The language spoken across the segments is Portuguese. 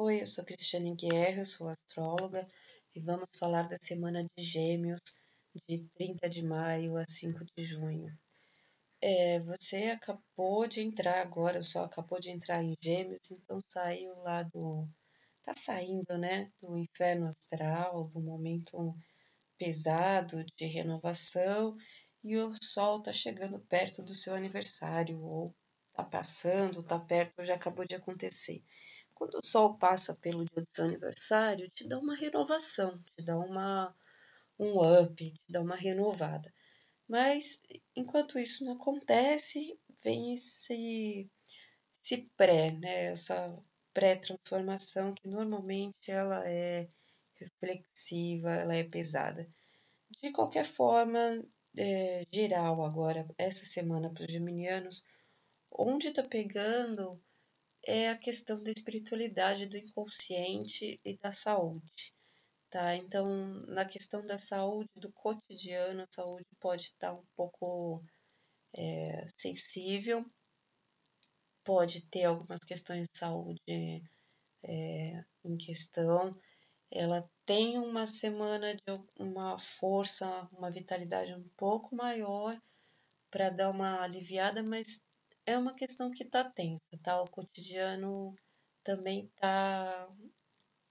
Oi, eu sou Cristiane Guerra, sou astróloga e vamos falar da semana de Gêmeos de 30 de maio a 5 de junho. É, você acabou de entrar agora, só acabou de entrar em Gêmeos, então saiu lá do. tá saindo, né? Do inferno astral, do momento pesado de renovação e o Sol tá chegando perto do seu aniversário, ou tá passando, tá perto, já acabou de acontecer. Quando o Sol passa pelo dia do seu aniversário, te dá uma renovação, te dá uma, um up, te dá uma renovada. Mas enquanto isso não acontece, vem esse, esse pré, né? essa pré-transformação que normalmente ela é reflexiva, ela é pesada. De qualquer forma, é, geral agora, essa semana para os geminianos, onde está pegando é a questão da espiritualidade, do inconsciente e da saúde. Tá? Então, na questão da saúde, do cotidiano, a saúde pode estar um pouco é, sensível, pode ter algumas questões de saúde é, em questão. Ela tem uma semana de uma força, uma vitalidade um pouco maior para dar uma aliviada, mas é uma questão que está tensa, tá? O cotidiano também tá,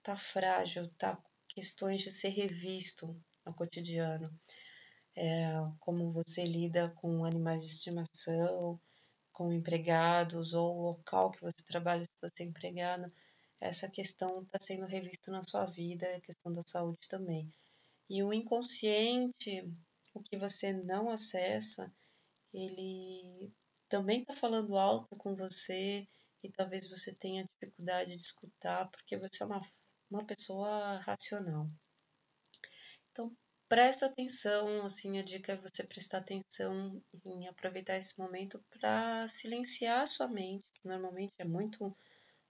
tá frágil, tá? Questões de ser revisto no cotidiano. É, como você lida com animais de estimação, com empregados, ou o local que você trabalha se você é empregado, essa questão está sendo revista na sua vida, a questão da saúde também. E o inconsciente, o que você não acessa, ele também está falando alto com você e talvez você tenha dificuldade de escutar porque você é uma, uma pessoa racional. Então, presta atenção, assim, a dica é você prestar atenção em aproveitar esse momento para silenciar a sua mente, que normalmente é muito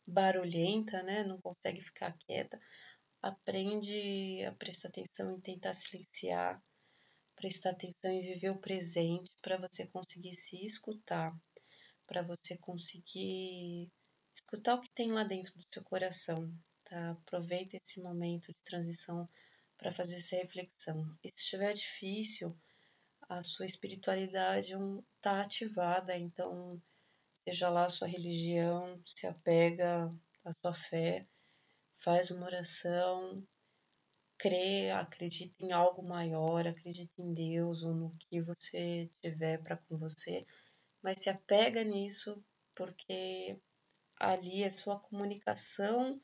barulhenta, né? Não consegue ficar quieta. Aprende a prestar atenção em tentar silenciar prestar atenção e viver o presente para você conseguir se escutar, para você conseguir escutar o que tem lá dentro do seu coração, tá? Aproveita esse momento de transição para fazer essa reflexão. E se estiver difícil, a sua espiritualidade está ativada, então seja lá a sua religião, se apega à sua fé, faz uma oração, crê, acredita em algo maior, acredita em Deus ou no que você tiver para com você, mas se apega nisso porque ali é sua comunicação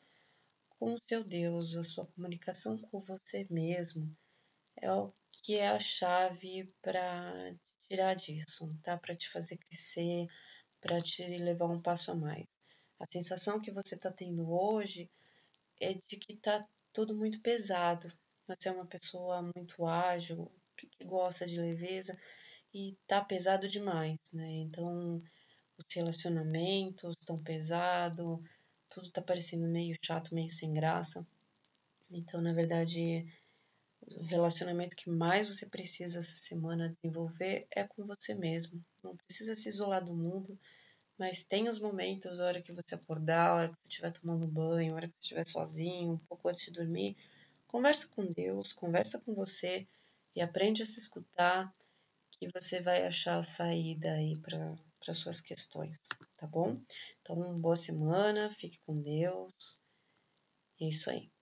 com o seu Deus, a sua comunicação com você mesmo é o que é a chave para tirar disso, tá? Para te fazer crescer, para te levar um passo a mais. A sensação que você está tendo hoje é de que está tudo muito pesado. Você é uma pessoa muito ágil, que gosta de leveza e tá pesado demais, né? Então, os relacionamentos estão pesados, tudo tá parecendo meio chato, meio sem graça. Então, na verdade, o relacionamento que mais você precisa essa semana desenvolver é com você mesmo. Não precisa se isolar do mundo, mas tem os momentos, a hora que você acordar, a hora que você estiver tomando banho, a hora que você estiver sozinho, um pouco antes de dormir, conversa com Deus, conversa com você e aprende a se escutar, que você vai achar a saída aí para suas questões, tá bom? Então, boa semana, fique com Deus. É isso aí.